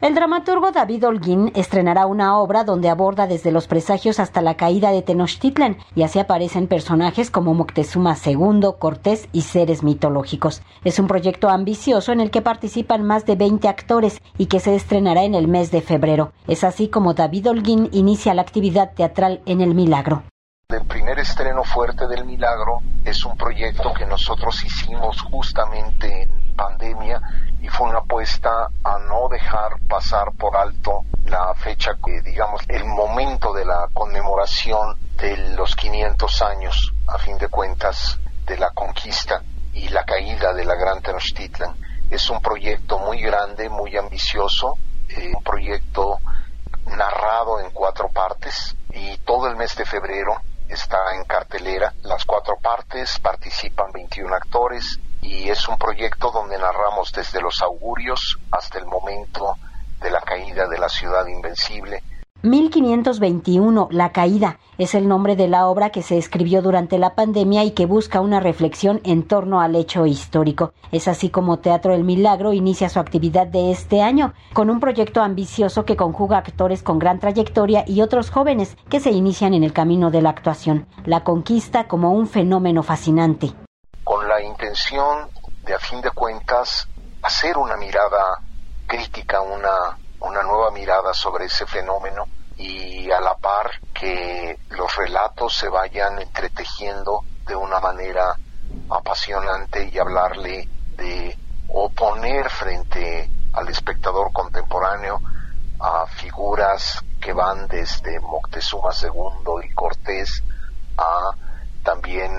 El dramaturgo David Holguín estrenará una obra donde aborda desde los presagios hasta la caída de Tenochtitlan y así aparecen personajes como Moctezuma II, Cortés y seres mitológicos. Es un proyecto ambicioso en el que participan más de 20 actores y que se estrenará en el mes de febrero. Es así como David Holguín inicia la actividad teatral en El Milagro. Primer estreno fuerte del Milagro es un proyecto que nosotros hicimos justamente en pandemia y fue una apuesta a no dejar pasar por alto la fecha, digamos, el momento de la conmemoración de los 500 años, a fin de cuentas, de la conquista y la caída de la Gran Tenochtitlan. Es un proyecto muy grande, muy ambicioso, eh, un proyecto narrado en cuatro partes y todo el mes de febrero está en cartelera. Las cuatro partes participan 21 actores y es un proyecto donde narramos desde los augurios hasta el momento de la caída de la ciudad invencible 1521, La Caída, es el nombre de la obra que se escribió durante la pandemia y que busca una reflexión en torno al hecho histórico. Es así como Teatro El Milagro inicia su actividad de este año, con un proyecto ambicioso que conjuga actores con gran trayectoria y otros jóvenes que se inician en el camino de la actuación. La conquista como un fenómeno fascinante. Con la intención de, a fin de cuentas, hacer una mirada crítica, una una nueva mirada sobre ese fenómeno y a la par que los relatos se vayan entretejiendo de una manera apasionante y hablarle de oponer frente al espectador contemporáneo a figuras que van desde Moctezuma II y Cortés a también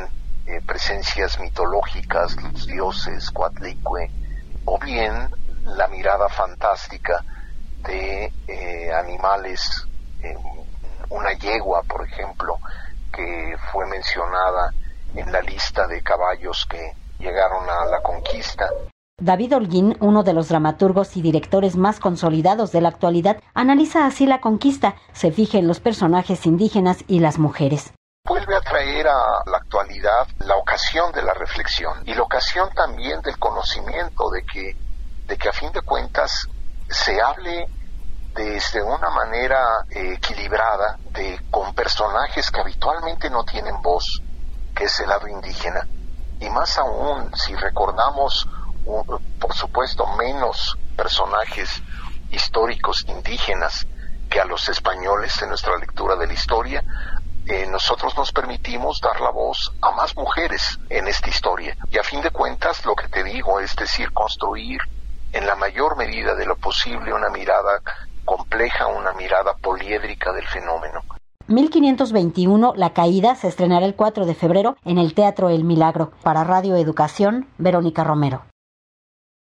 eh, presencias mitológicas, los dioses, Coatlicue, o bien la mirada fantástica de eh, animales, una yegua, por ejemplo, que fue mencionada en la lista de caballos que llegaron a la conquista. David Holguín, uno de los dramaturgos y directores más consolidados de la actualidad, analiza así la conquista, se fija en los personajes indígenas y las mujeres. Vuelve a traer a la actualidad la ocasión de la reflexión y la ocasión también del conocimiento de que, de que a fin de cuentas se hable desde una manera eh, equilibrada de con personajes que habitualmente no tienen voz, que es el lado indígena, y más aún si recordamos, por supuesto, menos personajes históricos indígenas que a los españoles en nuestra lectura de la historia, eh, nosotros nos permitimos dar la voz a más mujeres en esta historia. Y a fin de cuentas, lo que te digo es decir, construir en la mayor medida de lo posible una mirada compleja, una mirada poliédrica del fenómeno. 1521, La Caída, se estrenará el 4 de febrero en el Teatro El Milagro. Para Radio Educación, Verónica Romero.